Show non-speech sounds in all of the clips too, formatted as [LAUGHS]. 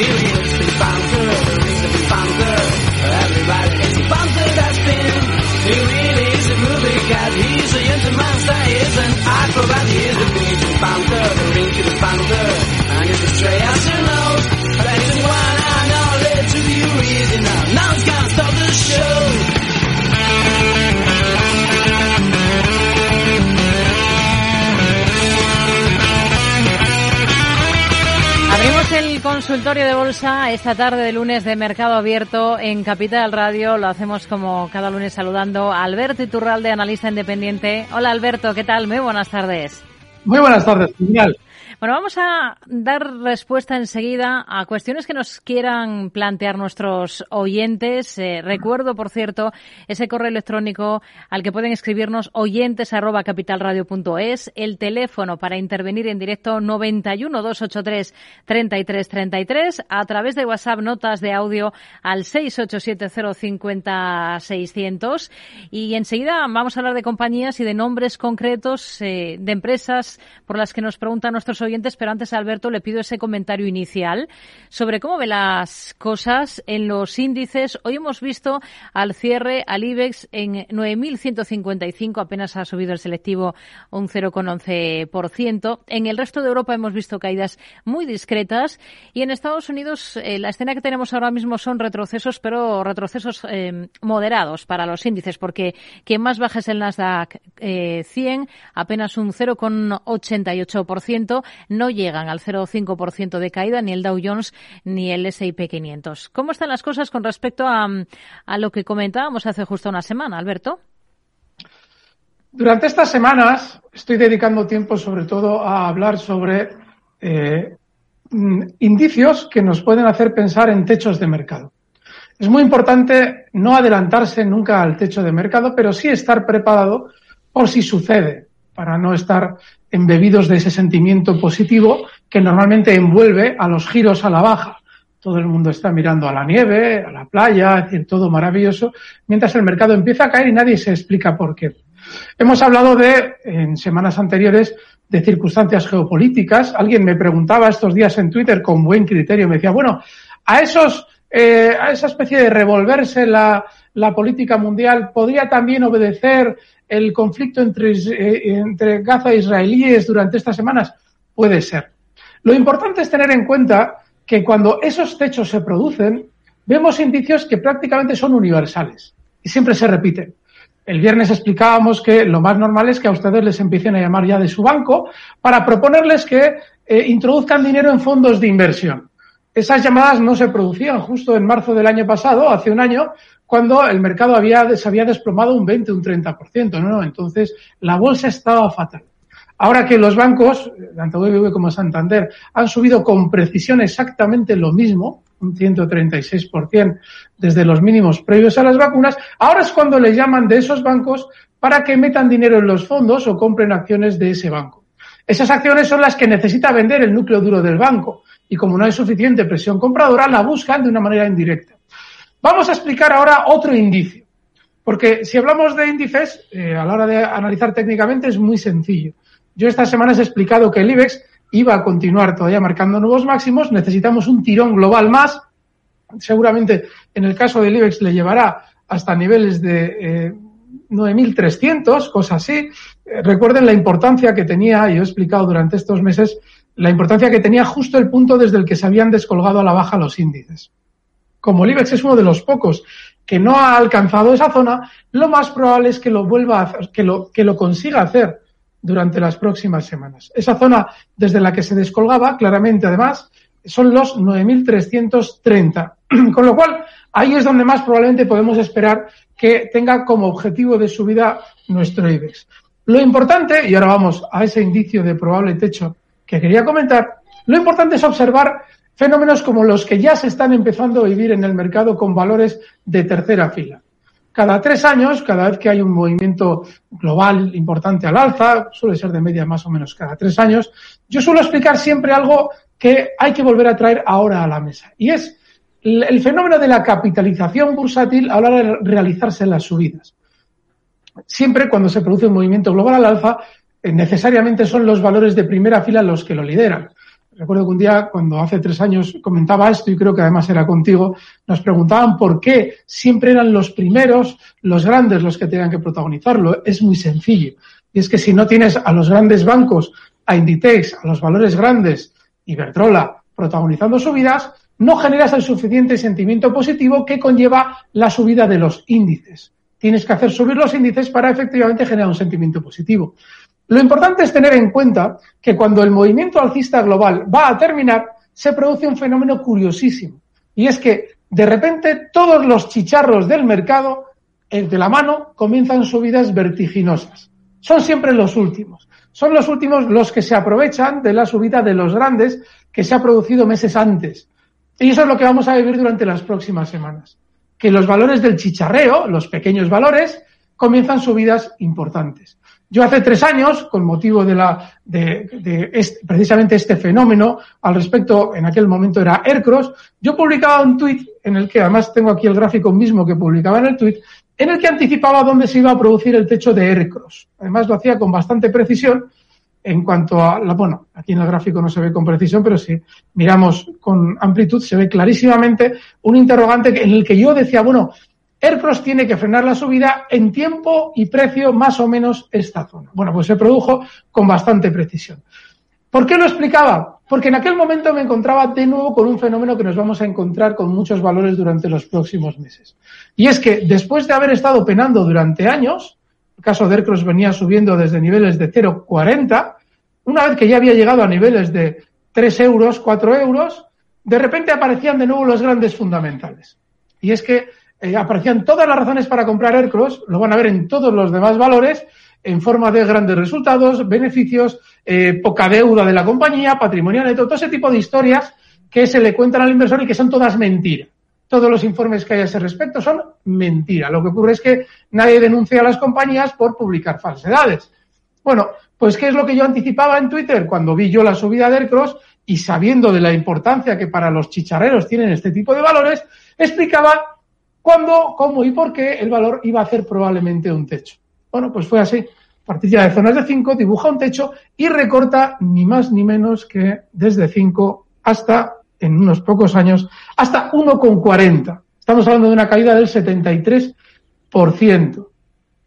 Experience been bound consultorio de bolsa esta tarde de lunes de Mercado Abierto en Capital Radio. Lo hacemos como cada lunes saludando a Alberto Iturralde, analista independiente. Hola Alberto, ¿qué tal? Muy buenas tardes. Muy buenas tardes, genial. Bueno, vamos a dar respuesta enseguida a cuestiones que nos quieran plantear nuestros oyentes. Eh, recuerdo, por cierto, ese correo electrónico al que pueden escribirnos oyentes arroba capitalradio.es, el teléfono para intervenir en directo 91 283 33 33, a través de WhatsApp notas de audio al 687 600 y enseguida vamos a hablar de compañías y de nombres concretos eh, de empresas por las que nos preguntan nuestros oyentes pero antes, Alberto, le pido ese comentario inicial sobre cómo ve las cosas en los índices. Hoy hemos visto al cierre al IBEX en 9.155, apenas ha subido el selectivo un 0,11%. En el resto de Europa hemos visto caídas muy discretas y en Estados Unidos eh, la escena que tenemos ahora mismo son retrocesos, pero retrocesos eh, moderados para los índices, porque quien más baja es el Nasdaq 100, eh, apenas un 0,88% no llegan al 0,5% de caída ni el Dow Jones ni el S&P 500. ¿Cómo están las cosas con respecto a, lo que comentábamos hace justo una semana, Alberto? Durante estas semanas estoy dedicando tiempo sobre todo a hablar sobre eh, mm, indicios que nos pueden hacer pensar en techos de mercado. Es muy importante no adelantarse nunca al techo de mercado, pero sí estar preparado por si sucede, para no estar embebidos de ese sentimiento positivo que normalmente envuelve a los giros a la baja. Todo el mundo está mirando a la nieve, a la playa, es todo maravilloso, mientras el mercado empieza a caer y nadie se explica por qué. Hemos hablado de, en semanas anteriores, de circunstancias geopolíticas. Alguien me preguntaba estos días en Twitter con buen criterio, me decía, bueno, a esos, eh, a esa especie de revolverse la, la política mundial podría también obedecer el conflicto entre, eh, entre Gaza e israelíes durante estas semanas? Puede ser. Lo importante es tener en cuenta que cuando esos techos se producen, vemos indicios que prácticamente son universales y siempre se repiten. El viernes explicábamos que lo más normal es que a ustedes les empiecen a llamar ya de su banco para proponerles que eh, introduzcan dinero en fondos de inversión. Esas llamadas no se producían justo en marzo del año pasado, hace un año, cuando el mercado había, se había desplomado un 20, un 30%, ¿no? Entonces, la bolsa estaba fatal. Ahora que los bancos, tanto BBV como Santander, han subido con precisión exactamente lo mismo, un 136% desde los mínimos previos a las vacunas, ahora es cuando le llaman de esos bancos para que metan dinero en los fondos o compren acciones de ese banco. Esas acciones son las que necesita vender el núcleo duro del banco y como no hay suficiente presión compradora, la buscan de una manera indirecta. Vamos a explicar ahora otro indicio, porque si hablamos de índices, eh, a la hora de analizar técnicamente es muy sencillo. Yo estas semanas he explicado que el IBEX iba a continuar todavía marcando nuevos máximos, necesitamos un tirón global más, seguramente en el caso del IBEX le llevará hasta niveles de eh, 9.300, cosas así. Eh, recuerden la importancia que tenía, y he explicado durante estos meses, la importancia que tenía justo el punto desde el que se habían descolgado a la baja los índices como el IBEX es uno de los pocos que no ha alcanzado esa zona, lo más probable es que lo vuelva a hacer, que lo, que lo consiga hacer durante las próximas semanas. Esa zona desde la que se descolgaba, claramente además, son los 9.330. [CLEARS THROAT] Con lo cual, ahí es donde más probablemente podemos esperar que tenga como objetivo de subida nuestro IBEX. Lo importante, y ahora vamos a ese indicio de probable techo que quería comentar, lo importante es observar fenómenos como los que ya se están empezando a vivir en el mercado con valores de tercera fila. Cada tres años, cada vez que hay un movimiento global importante al alza, suele ser de media más o menos cada tres años, yo suelo explicar siempre algo que hay que volver a traer ahora a la mesa. Y es el fenómeno de la capitalización bursátil a la hora de realizarse las subidas. Siempre cuando se produce un movimiento global al alza, eh, necesariamente son los valores de primera fila los que lo lideran. Recuerdo que un día, cuando hace tres años comentaba esto, y creo que además era contigo, nos preguntaban por qué siempre eran los primeros, los grandes, los que tenían que protagonizarlo. Es muy sencillo. Y es que si no tienes a los grandes bancos, a Inditex, a los valores grandes, Iberdrola, protagonizando subidas, no generas el suficiente sentimiento positivo que conlleva la subida de los índices. Tienes que hacer subir los índices para efectivamente generar un sentimiento positivo. Lo importante es tener en cuenta que cuando el movimiento alcista global va a terminar, se produce un fenómeno curiosísimo. Y es que de repente todos los chicharros del mercado, de la mano, comienzan subidas vertiginosas. Son siempre los últimos. Son los últimos los que se aprovechan de la subida de los grandes que se ha producido meses antes. Y eso es lo que vamos a vivir durante las próximas semanas. Que los valores del chicharreo, los pequeños valores, comienzan subidas importantes. Yo hace tres años, con motivo de la, de, este, precisamente este fenómeno, al respecto, en aquel momento era Aircross, yo publicaba un tuit en el que, además tengo aquí el gráfico mismo que publicaba en el tuit, en el que anticipaba dónde se iba a producir el techo de Aircross. Además lo hacía con bastante precisión en cuanto a la, bueno, aquí en el gráfico no se ve con precisión, pero si miramos con amplitud se ve clarísimamente un interrogante en el que yo decía, bueno, Aircross tiene que frenar la subida en tiempo y precio más o menos esta zona. Bueno, pues se produjo con bastante precisión. ¿Por qué lo explicaba? Porque en aquel momento me encontraba de nuevo con un fenómeno que nos vamos a encontrar con muchos valores durante los próximos meses. Y es que después de haber estado penando durante años, el caso de Aircross venía subiendo desde niveles de 0,40, una vez que ya había llegado a niveles de 3 euros, 4 euros, de repente aparecían de nuevo los grandes fundamentales. Y es que eh, aparecían todas las razones para comprar Aircross, lo van a ver en todos los demás valores, en forma de grandes resultados, beneficios, eh, poca deuda de la compañía, patrimonio neto, todo ese tipo de historias que se le cuentan al inversor y que son todas mentiras. Todos los informes que hay a ese respecto son mentira. Lo que ocurre es que nadie denuncia a las compañías por publicar falsedades. Bueno, pues ¿qué es lo que yo anticipaba en Twitter cuando vi yo la subida de Aircross y sabiendo de la importancia que para los chicharreros tienen este tipo de valores, explicaba cuándo, cómo y por qué el valor iba a hacer probablemente un techo. Bueno, pues fue así. Partilla de zonas de 5, dibuja un techo y recorta ni más ni menos que desde 5 hasta, en unos pocos años, hasta 1,40. Estamos hablando de una caída del 73%.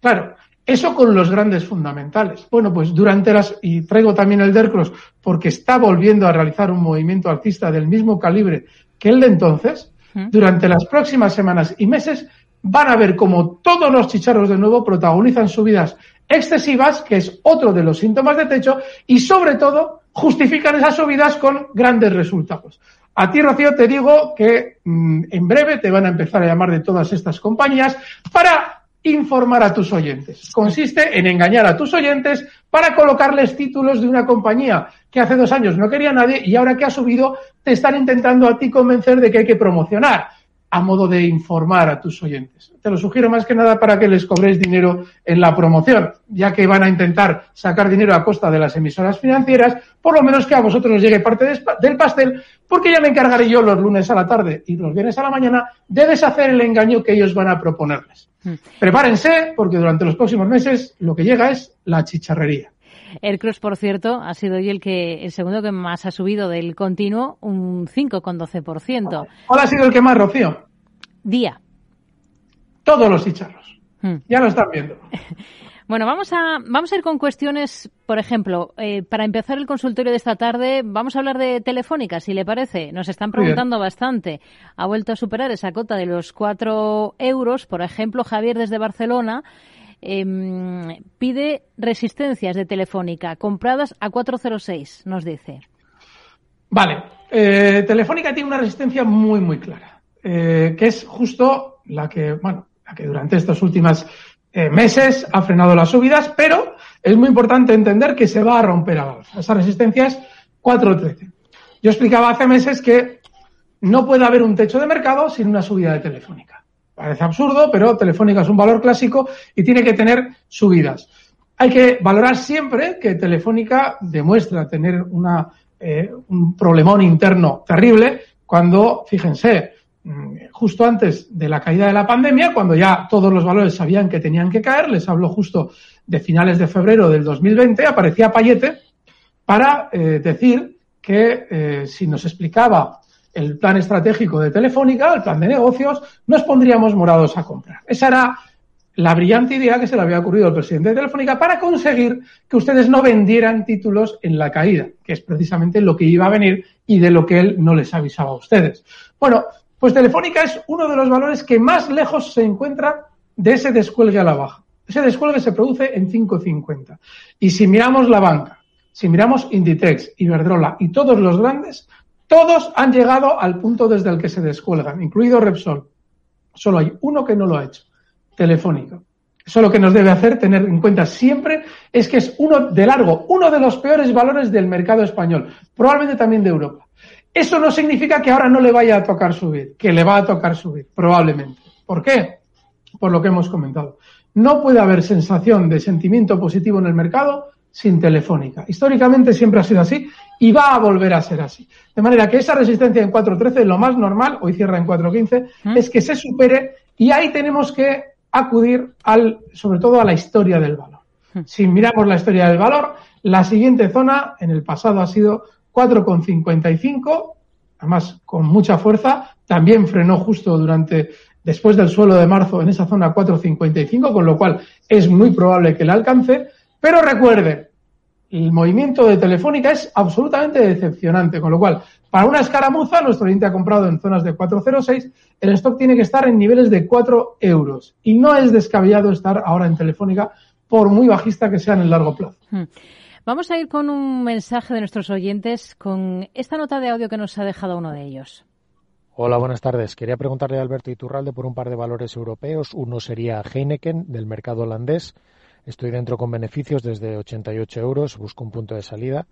Claro, eso con los grandes fundamentales. Bueno, pues durante las, y traigo también el Dercross porque está volviendo a realizar un movimiento alcista del mismo calibre que el de entonces, durante las próximas semanas y meses van a ver como todos los chicharros de nuevo protagonizan subidas excesivas, que es otro de los síntomas de techo, y sobre todo justifican esas subidas con grandes resultados. A ti, Rocío, te digo que mm, en breve te van a empezar a llamar de todas estas compañías para informar a tus oyentes. Consiste en engañar a tus oyentes para colocarles títulos de una compañía que hace dos años no quería nadie y ahora que ha subido te están intentando a ti convencer de que hay que promocionar a modo de informar a tus oyentes. Te lo sugiero más que nada para que les cobréis dinero en la promoción, ya que van a intentar sacar dinero a costa de las emisoras financieras, por lo menos que a vosotros os llegue parte del pastel, porque ya me encargaré yo los lunes a la tarde y los viernes a la mañana de deshacer el engaño que ellos van a proponerles. Hmm. Prepárense, porque durante los próximos meses lo que llega es la chicharrería. El Cross, por cierto, ha sido hoy el que el segundo que más ha subido del continuo, un 5,12%. ¿Cuál ha sido el que más, Rocío? Día. Todos los chicharros. Hmm. Ya lo están viendo. [LAUGHS] Bueno, vamos a, vamos a ir con cuestiones, por ejemplo, eh, para empezar el consultorio de esta tarde, vamos a hablar de Telefónica, si le parece. Nos están preguntando bastante. Ha vuelto a superar esa cota de los 4 euros. Por ejemplo, Javier desde Barcelona Em, pide resistencias de Telefónica compradas a 406, nos dice. Vale, eh, Telefónica tiene una resistencia muy, muy clara, eh, que es justo la que, bueno, la que durante estos últimos eh, meses ha frenado las subidas, pero es muy importante entender que se va a romper a la alza. Esa resistencia es 413. Yo explicaba hace meses que no puede haber un techo de mercado sin una subida de Telefónica. Parece absurdo, pero Telefónica es un valor clásico y tiene que tener subidas. Hay que valorar siempre que Telefónica demuestra tener una, eh, un problemón interno terrible cuando, fíjense, mm, justo antes de la caída de la pandemia, cuando ya todos los valores sabían que tenían que caer, les hablo justo de finales de febrero del 2020, aparecía Payete para eh, decir que eh, si nos explicaba el plan estratégico de Telefónica, el plan de negocios, nos pondríamos morados a comprar. Esa era la brillante idea que se le había ocurrido al presidente de Telefónica para conseguir que ustedes no vendieran títulos en la caída, que es precisamente lo que iba a venir y de lo que él no les avisaba a ustedes. Bueno, pues Telefónica es uno de los valores que más lejos se encuentra de ese descuelgue a la baja. Ese descuelgue se produce en 5.50. Y si miramos la banca, si miramos Inditex, Iberdrola y todos los grandes, todos han llegado al punto desde el que se descuelgan, incluido Repsol. Solo hay uno que no lo ha hecho, Telefónica. Eso lo que nos debe hacer tener en cuenta siempre es que es uno de largo, uno de los peores valores del mercado español, probablemente también de Europa. Eso no significa que ahora no le vaya a tocar subir, que le va a tocar subir, probablemente. ¿Por qué? Por lo que hemos comentado. No puede haber sensación de sentimiento positivo en el mercado sin telefónica. Históricamente siempre ha sido así y va a volver a ser así. De manera que esa resistencia en 4.13, lo más normal, hoy cierra en 4.15, ¿Mm? es que se supere y ahí tenemos que acudir al, sobre todo a la historia del valor. ¿Mm? Si miramos la historia del valor, la siguiente zona en el pasado ha sido 4,55, además con mucha fuerza, también frenó justo durante después del suelo de marzo en esa zona 4,55, con lo cual es muy probable que la alcance. Pero recuerden, el movimiento de Telefónica es absolutamente decepcionante, con lo cual, para una escaramuza, nuestro cliente ha comprado en zonas de 4,06, el stock tiene que estar en niveles de 4 euros. Y no es descabellado estar ahora en Telefónica, por muy bajista que sea en el largo plazo. Hmm. Vamos a ir con un mensaje de nuestros oyentes, con esta nota de audio que nos ha dejado uno de ellos. Hola, buenas tardes. Quería preguntarle a Alberto Iturralde por un par de valores europeos. Uno sería Heineken, del mercado holandés. Estoy dentro con beneficios desde 88 euros, busco un punto de salida.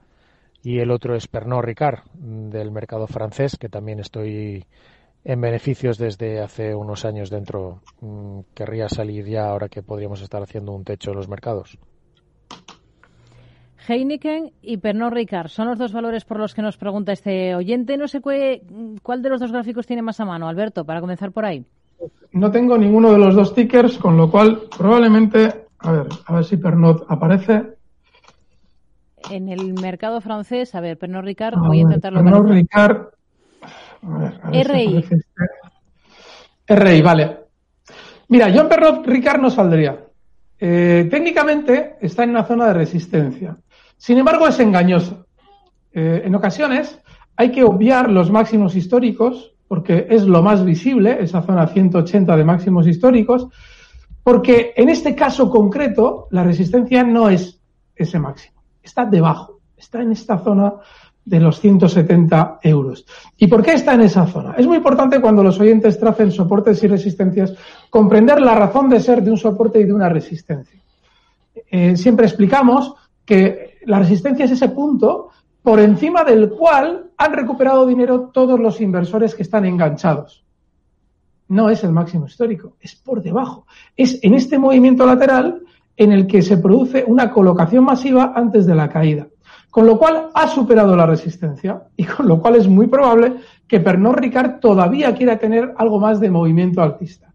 Y el otro es Pernod Ricard, del mercado francés, que también estoy en beneficios desde hace unos años dentro. Mm, querría salir ya ahora que podríamos estar haciendo un techo en los mercados. Heineken y Pernod Ricard son los dos valores por los que nos pregunta este oyente. No sé cuál de los dos gráficos tiene más a mano, Alberto, para comenzar por ahí. No tengo ninguno de los dos tickers, con lo cual probablemente, a ver, a ver si Pernod aparece. En el mercado francés, a ver, Pernod Ricard, voy a intentarlo. Pernod Ricard, a ver, a ver RI. este. RI, vale. Mira, yo en Pernod Ricard no saldría. Eh, técnicamente está en una zona de resistencia. Sin embargo, es engañosa. Eh, en ocasiones hay que obviar los máximos históricos, porque es lo más visible, esa zona 180 de máximos históricos, porque en este caso concreto la resistencia no es ese máximo, está debajo, está en esta zona de los 170 euros. ¿Y por qué está en esa zona? Es muy importante cuando los oyentes tracen soportes y resistencias comprender la razón de ser de un soporte y de una resistencia. Eh, siempre explicamos que la resistencia es ese punto por encima del cual han recuperado dinero todos los inversores que están enganchados. No es el máximo histórico, es por debajo. Es en este movimiento lateral en el que se produce una colocación masiva antes de la caída. Con lo cual ha superado la resistencia y con lo cual es muy probable que Pernod Ricard todavía quiera tener algo más de movimiento alcista.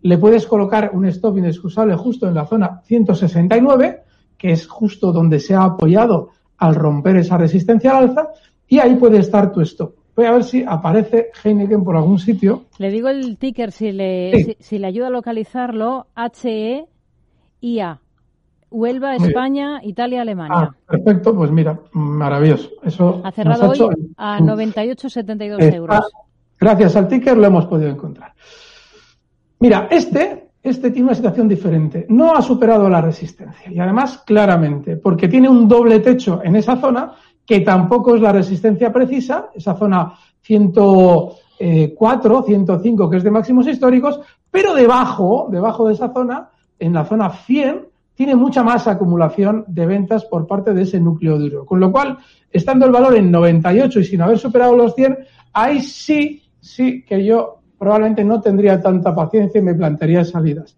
Le puedes colocar un stop inexcusable justo en la zona 169 que es justo donde se ha apoyado al romper esa resistencia al alza, y ahí puede estar tu stop. Voy a ver si aparece Heineken por algún sitio. Le digo el ticker si le, si, le ayuda a localizarlo, HEIA. Huelva, España, Italia, Alemania. Ah, perfecto, pues mira, maravilloso. Eso ha cerrado hoy a 98,72 euros. Gracias al ticker lo hemos podido encontrar. Mira, este este tiene una situación diferente. No ha superado la resistencia y además claramente, porque tiene un doble techo en esa zona que tampoco es la resistencia precisa, esa zona 104, 105 que es de máximos históricos, pero debajo, debajo de esa zona, en la zona 100, tiene mucha más acumulación de ventas por parte de ese núcleo duro. Con lo cual, estando el valor en 98 y sin haber superado los 100, ahí sí sí que yo probablemente no tendría tanta paciencia y me plantearía salidas.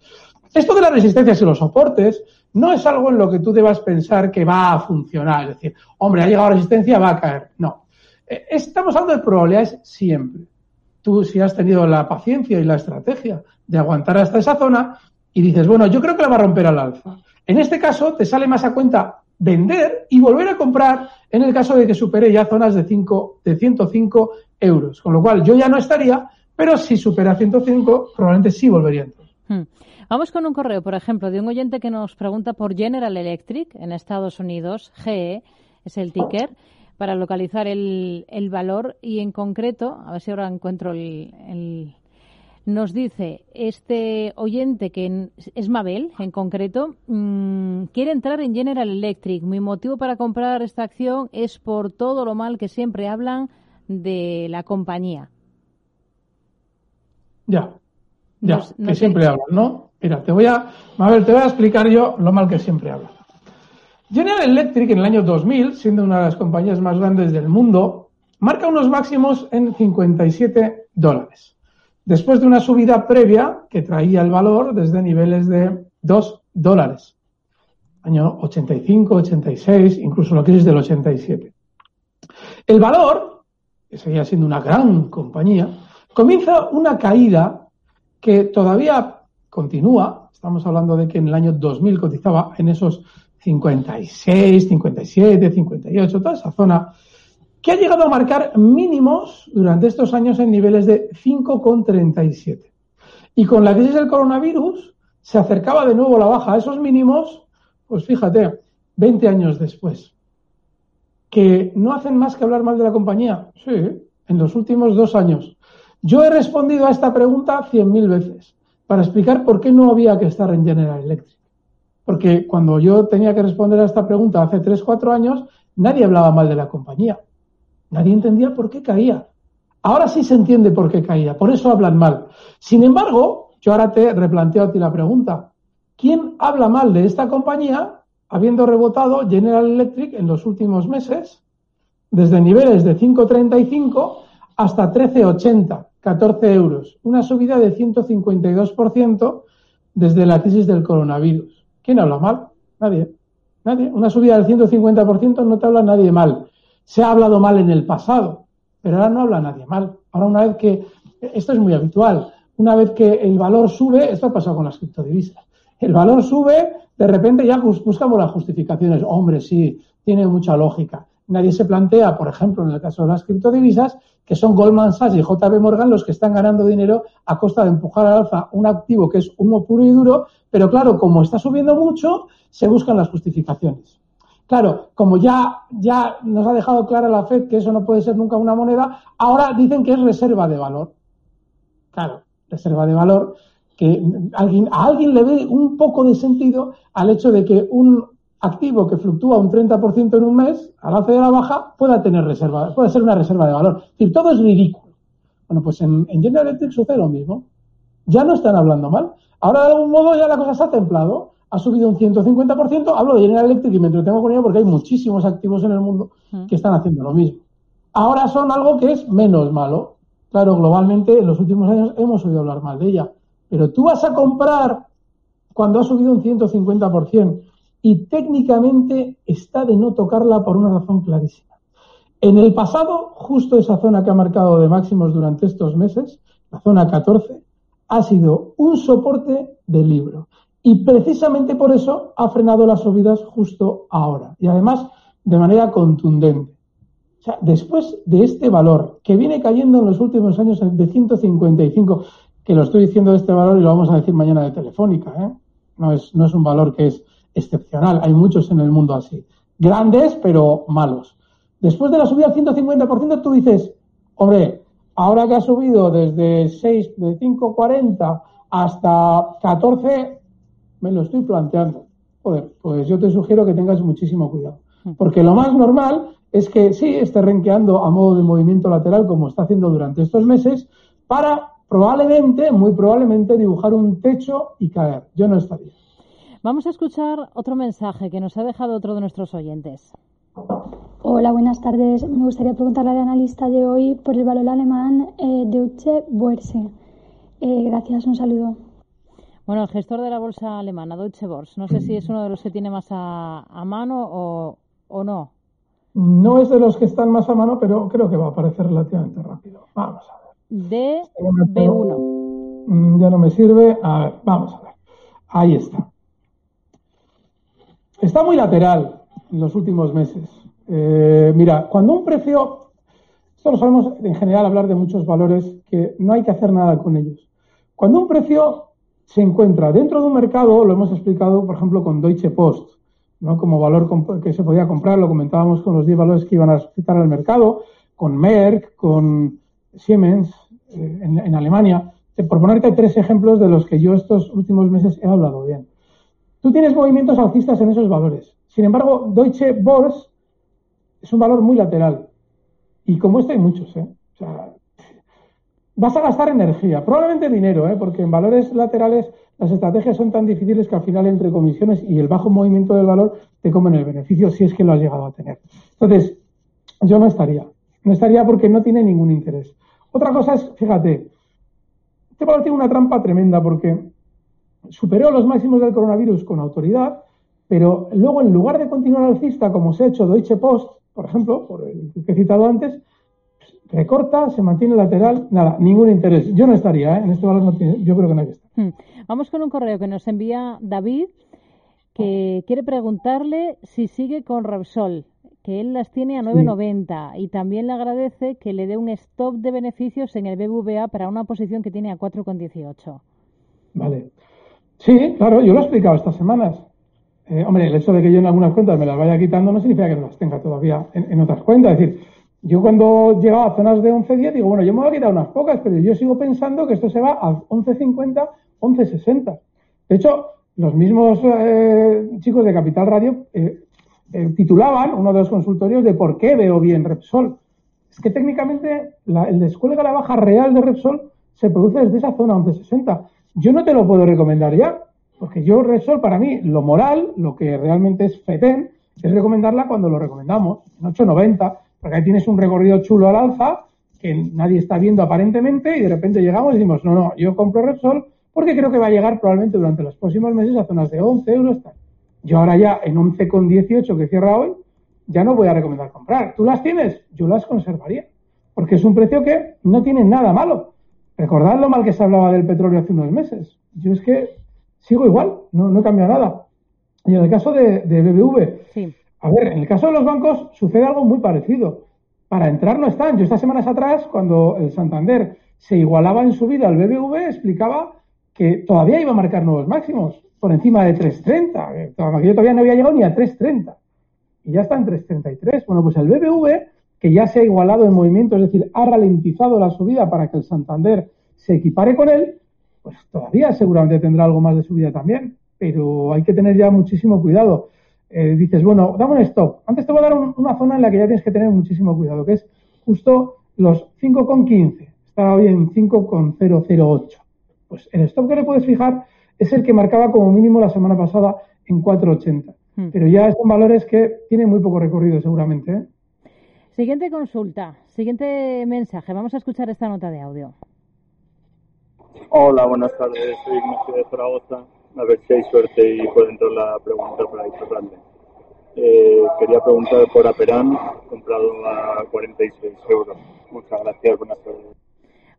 Esto de las resistencias y los soportes no es algo en lo que tú debas pensar que va a funcionar. Es decir, hombre, ha llegado resistencia, va a caer. No. Eh, estamos hablando de probabilidades siempre. Tú, si has tenido la paciencia y la estrategia de aguantar hasta esa zona y dices, bueno, yo creo que la va a romper al alza. En este caso, te sale más a cuenta vender y volver a comprar en el caso de que supere ya zonas de, 5, de 105 euros. Con lo cual, yo ya no estaría, pero si supera 105, probablemente sí volvería a entrar. Hmm. Vamos con un correo, por ejemplo, de un oyente que nos pregunta por General Electric en Estados Unidos, GE es el ticker, para localizar el, el valor y en concreto, a ver si ahora encuentro el, nos dice este oyente que es Mabel en concreto, mm, quiere entrar en General Electric. Mi motivo para comprar esta acción es por todo lo mal que siempre hablan de la compañía. Ya, ya, que siempre hablan, ¿no? Mira, te voy a, te voy a explicar yo lo mal que siempre habla. General Electric en el año 2000, siendo una de las compañías más grandes del mundo, marca unos máximos en 57 dólares. Después de una subida previa que traía el valor desde niveles de 2 dólares. Año 85, 86, incluso la crisis del 87. El valor, que seguía siendo una gran compañía, comienza una caída que todavía continúa, estamos hablando de que en el año 2000 cotizaba en esos 56, 57, 58, toda esa zona, que ha llegado a marcar mínimos durante estos años en niveles de 5,37. Y con la crisis del coronavirus se acercaba de nuevo la baja a esos mínimos, pues fíjate, 20 años después. ¿Que no hacen más que hablar mal de la compañía? Sí, en los últimos dos años. Yo he respondido a esta pregunta 100.000 veces para explicar por qué no había que estar en General Electric. Porque cuando yo tenía que responder a esta pregunta hace 3, 4 años, nadie hablaba mal de la compañía. Nadie entendía por qué caía. Ahora sí se entiende por qué caía, por eso hablan mal. Sin embargo, yo ahora te replanteo a ti la pregunta. ¿Quién habla mal de esta compañía habiendo rebotado General Electric en los últimos meses desde niveles de 5,35 hasta 13,80? 14 euros, una subida de 152% desde la crisis del coronavirus. ¿Quién habla mal? Nadie. Nadie. Una subida del 150% no te habla nadie mal. Se ha hablado mal en el pasado, pero ahora no habla nadie mal. Ahora una vez que, esto es muy habitual, una vez que el valor sube, esto ha pasado con las criptodivisas, el valor sube, de repente ya buscamos las justificaciones. Hombre, sí, tiene mucha lógica. Nadie se plantea, por ejemplo, en el caso de las criptodivisas, que son Goldman Sachs y JP Morgan los que están ganando dinero a costa de empujar al alza un activo que es humo puro y duro, pero claro, como está subiendo mucho, se buscan las justificaciones. Claro, como ya, ya nos ha dejado clara la FED que eso no puede ser nunca una moneda, ahora dicen que es reserva de valor. Claro, reserva de valor, que alguien, a alguien le ve un poco de sentido al hecho de que un activo que fluctúa un 30% en un mes, al alza de la baja, pueda tener reserva, puede ser una reserva de valor. Es decir, todo es ridículo. Bueno, pues en, General Electric sucede lo mismo. Ya no están hablando mal. Ahora, de algún modo, ya la cosa se ha templado. Ha subido un 150%. Hablo de General Electric y me entretengo con ello porque hay muchísimos activos en el mundo mm. que están haciendo lo mismo. Ahora son algo que es menos malo. Claro, globalmente, en los últimos años hemos oído hablar mal de ella. Pero tú vas a comprar cuando ha subido un 150% y técnicamente está de no tocarla por una razón clarísima. En el pasado, justo esa zona que ha marcado de máximos durante estos meses, la zona 14, ha sido un soporte de libro. Y precisamente por eso ha frenado las subidas justo ahora. Y además de manera contundente. O sea, después de este valor que viene cayendo en los últimos años de 155, que lo estoy diciendo de este valor y lo vamos a decir mañana de Telefónica, ¿eh? no, es, no es un valor que es excepcional. Hay muchos en el mundo así. Grandes, pero malos. Después de la subida al 150%, tú dices, hombre, ahora que ha subido desde 6, de 5,40 hasta 14, me lo estoy planteando. Joder, pues yo te sugiero que tengas muchísimo cuidado. Porque lo más normal es que sí esté renqueando a modo de movimiento lateral como está haciendo durante estos meses para probablemente, muy probablemente, dibujar un techo y caer. Yo no estaría. Vamos a escuchar otro mensaje que nos ha dejado otro de nuestros oyentes. Hola, buenas tardes. Me gustaría preguntarle al analista de hoy por el valor alemán eh, Deutsche Börse. Eh, gracias, un saludo. Bueno, el gestor de la bolsa alemana, Deutsche Börse, no sé si es uno de los que tiene más a, mano o, o, no. No es de los que están más a mano, pero creo que va a aparecer relativamente rápido. Vamos a ver. De B1. Mm, ya no me sirve. A ver, vamos a ver. Ahí está. Está muy lateral en los últimos meses. Eh, mira, cuando un precio, esto lo sabemos en general hablar de muchos valores que no hay que hacer nada con ellos. Cuando un precio se encuentra dentro de un mercado, lo hemos explicado, por ejemplo, con Deutsche Post, ¿no? como valor que se podía comprar, lo comentábamos con los 10 valores que iban a suscitar al mercado, con Merck, con Siemens eh, en, Alemania, por ponerte tres ejemplos de los que yo estos últimos meses he hablado bien. Tú tienes movimientos alcistas en esos valores. Sin embargo, Deutsche Börse es un valor muy lateral. Y como esto hay muchos, ¿eh? O sea, vas a gastar energía, probablemente dinero, ¿eh? porque en valores laterales las estrategias son tan difíciles que al final entre comisiones y el bajo movimiento del valor te comen el beneficio si es que lo has llegado a tener. Entonces, yo no estaría. No estaría porque no tiene ningún interés. Otra cosa es, fíjate, este valor tiene una trampa tremenda porque superó los máximos del coronavirus con autoridad, pero luego en lugar de continuar alcista como se ha hecho Deutsche Post, por ejemplo, por el que he citado antes, recorta, se mantiene lateral, nada, ningún interés. Yo no estaría, ¿eh? en este valor no tiene, yo creo que nadie está. Hmm. Vamos con un correo que nos envía David, que quiere preguntarle si sigue con Repsol, que él las tiene a 9.90 y también le agradece que le dé un stop de beneficios en el BBVA para una posición que tiene a 4,18. Vale. Sí, claro, yo lo he explicado estas semanas. Eh, hombre, el hecho de que yo en algunas cuentas me las vaya quitando no significa que no las tenga todavía en, otras cuentas. Es decir, yo cuando llegaba a zonas de 11.10 digo, bueno, yo me voy a quitar unas pocas, pero yo sigo pensando que esto se va a 11.50, 11.60. De hecho, los mismos eh, chicos de Capital Radio eh, eh, titulaban uno de los consultorios de por qué veo bien Repsol. Es que técnicamente el descuelgue a la baja real de Repsol se produce desde esa zona 11.60. Yo no te lo puedo recomendar ya, porque yo Repsol para mí, lo moral, lo que realmente es FETEN, es recomendarla cuando lo recomendamos, en 8.90 porque ahí tienes un recorrido chulo al alza que nadie está viendo aparentemente y de repente llegamos y decimos, no, no, yo compro Repsol porque creo que va a llegar probablemente durante los próximos meses a zonas de 11 euros. Yo ahora ya en 11,18 que cierra hoy, ya no voy a recomendar comprar. ¿Tú las tienes? Yo las conservaría, porque es un precio que no tiene nada malo. Recordad lo mal que se hablaba del petróleo hace unos meses. Yo es que sigo igual, no, no he cambiado nada. Y en el caso de, de BBV, sí. A ver, en el caso de los bancos sucede algo muy parecido. Para entrar no están. Yo estas semanas atrás, cuando el Santander se igualaba en su vida al BBV, explicaba que todavía iba a marcar nuevos máximos, por encima de 3.30. Yo todavía no había llegado ni a 3.30. Y ya está en 3.33. Bueno, pues el BBV, que ya se ha igualado en movimiento, es decir, ha ralentizado la subida para que el Santander se equipare con él, pues todavía seguramente tendrá algo más de subida también. Pero hay que tener ya muchísimo cuidado. Eh, dices, bueno, dame un stop. Antes te voy a dar una zona en la que ya tienes que tener muchísimo cuidado, que es justo los 5,15. Está hoy en 5,008. Pues el stop que le puedes fijar es el que marcaba como mínimo la semana pasada en 4,80. Hmm. Pero ya son valores que tienen muy poco recorrido seguramente. ¿eh? Siguiente consulta, siguiente mensaje. Vamos a escuchar esta nota de audio. Hola, buenas tardes. Soy Ignacio de Zaragoza a ver si hay suerte y puedo entrar la pregunta para disfrutarle. Eh, quería preguntar por Aperam, comprado a 46 euros. Muchas gracias, buenas tardes.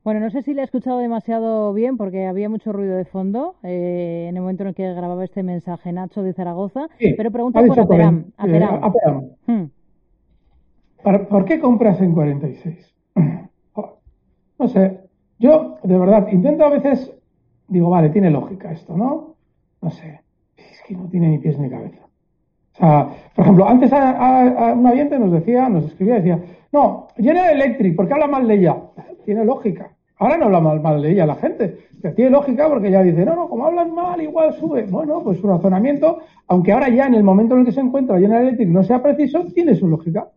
Bueno, no sé si le he escuchado demasiado bien porque había mucho ruido de fondo eh, en el momento en el que grababa este mensaje Nacho de Zaragoza, pero pregunta por Aperam. Aperam. Hmm. ¿Por qué compras en 46? [CLEARS THROAT] No sé, yo de verdad intento a veces, digo, vale, tiene lógica esto, ¿no? no sé, es que no tiene ni pies ni cabeza. O sea, por ejemplo, antes a, un oyente nos decía, nos escribía, decía, no, General Electric, ¿por qué habla mal de ella? Tiene lógica. Ahora no habla mal, de ella la gente. Tiene lógica porque ya dice, no, no, como hablan mal, igual sube. Bueno, pues su razonamiento, aunque ahora ya en el momento en el que se encuentra General Electric no sea preciso, tiene su lógica.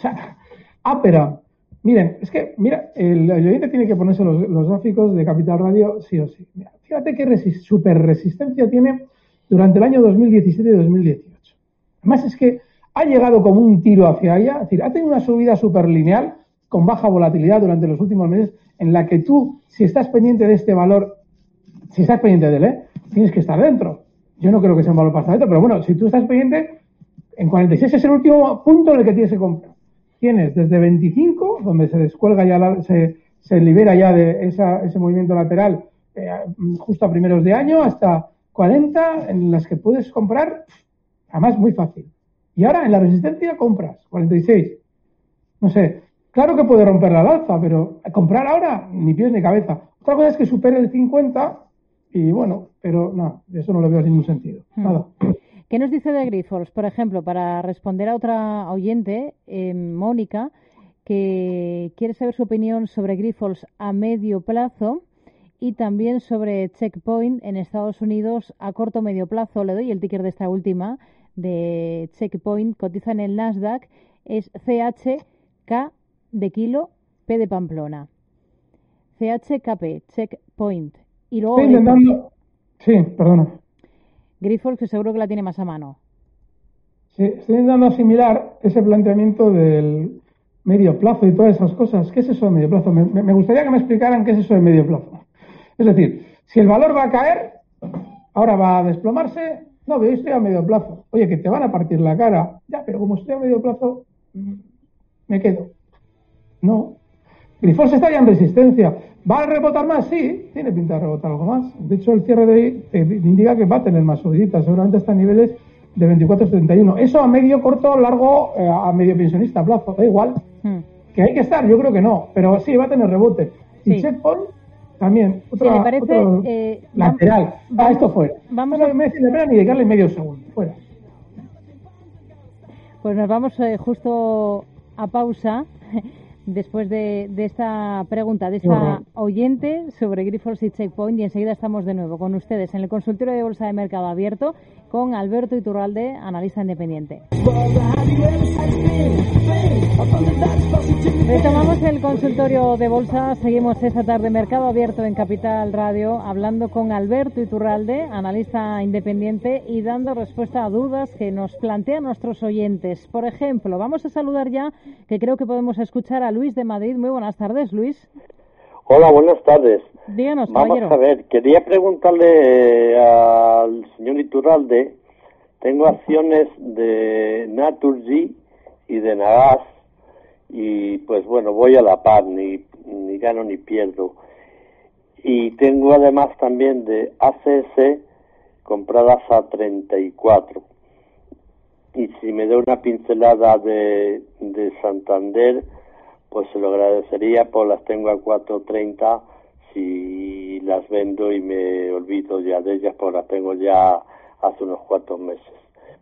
O sea, Apera, Miren, es que, mira, el, oyente tiene que ponerse los, gráficos de Capital Radio sí o sí. fíjate qué super resistencia tiene durante el año 2017 y 2018. Además es que ha llegado como un tiro hacia ella, es decir, ha tenido una subida súper lineal con baja volatilidad durante los últimos meses, en la que tú, si estás pendiente de este valor, si estás pendiente de él, ¿eh? tienes que estar dentro. Yo no creo que sea un valor para estar dentro, pero bueno, si tú estás pendiente, en 46 es el último punto en el que tienes que comprar. Tienes desde 25, donde se descuelga ya, se, se libera ya de esa, ese movimiento lateral eh, justo a primeros de año, hasta 40, en las que puedes comprar, además muy fácil. Y ahora en la resistencia compras, 46. No sé, claro que puede romper la alza, pero comprar ahora ni pies ni cabeza. Otra cosa es que supere el 50 y bueno, pero no, eso no lo veo sin ningún sentido. Hmm. Nada. ¿Qué nos dice de Grifols? Por ejemplo, para responder a otra oyente, eh, Mónica, que quiere saber su opinión sobre Grifols a medio plazo y también sobre Checkpoint en Estados Unidos a corto medio plazo. Le doy el ticker de esta última de Checkpoint, cotiza en el Nasdaq, es CHK de kilo, P de Pamplona. CHKP, Checkpoint. Y luego. Sí, perdona. Grifols, que seguro que la tiene más a mano. Sí, estoy intentando asimilar ese planteamiento del medio plazo y todas esas cosas. ¿Qué es eso de medio plazo? Me, gustaría que me explicaran qué es eso de medio plazo. Es decir, si el valor va a caer, ahora va a desplomarse, no, yo estoy a medio plazo. Oye, que te van a partir la cara. Ya, pero como estoy a medio plazo, me quedo. No. Grifols está ya en resistencia. ¿Va a rebotar más? Sí, tiene pinta de rebotar algo más. De hecho, el cierre de hoy indica que va a tener más subiditas. Seguramente está a niveles de 24,71. Eso a medio, corto, largo, eh, a medio pensionista, plazo, da igual. Hmm. Que hay que estar, yo creo que no, pero sí, va a tener rebote. Y checkpoint también, otra, parece, eh, lateral. Va esto fuera. Vamos a... me ni dedicarle medio segundo, fuera. Pues nos vamos eh, justo a pausa después de, esta pregunta de esta oyente sobre Grifols y Checkpoint y enseguida estamos de nuevo con ustedes en el consultorio de Bolsa de Mercado Abierto con Alberto Iturralde, analista independiente. Retomamos el consultorio de bolsa, seguimos esta tarde Mercado Abierto en Capital Radio, hablando con Alberto Iturralde, analista independiente, y dando respuesta a dudas que nos plantean nuestros oyentes. Por ejemplo, vamos a saludar ya, que creo que podemos escuchar a Luis de Madrid. Muy buenas tardes, Luis. Hola, buenas tardes. Díganos, Vamos a ver, quería preguntarle eh, al señor Iturralde, tengo acciones de Naturgy y de Nagas y pues bueno, voy a la par, ni, ni gano ni pierdo. Y tengo además también de ACS compradas a 34. Y si me da una pincelada de, de Santander, pues se lo agradecería, pues las tengo a 4.30 si las vendo y me olvido ya de ellas, pues las tengo ya hace unos cuantos meses.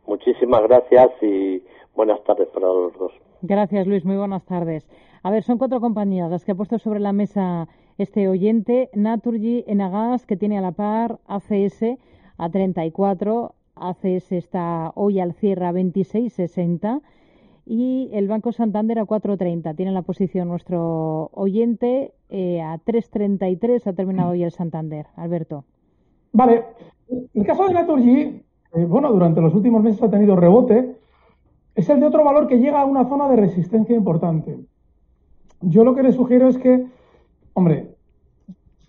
Muchísimas gracias y buenas tardes para los dos. Gracias, Luis. Muy buenas tardes. A ver, son cuatro compañías las que ha puesto sobre la mesa este oyente. Naturgy, Enagas, que tiene a la par ACS a 34. ACS está hoy al cierre a 26.60 y el Banco Santander a 4.30. Tiene la posición nuestro oyente eh, a 3.33 ha terminado hoy el Santander. Alberto. Vale. El caso de Naturgy, eh, bueno, durante los últimos meses ha tenido rebote, es el de otro valor que llega a una zona de resistencia importante. Yo lo que le sugiero es que, hombre,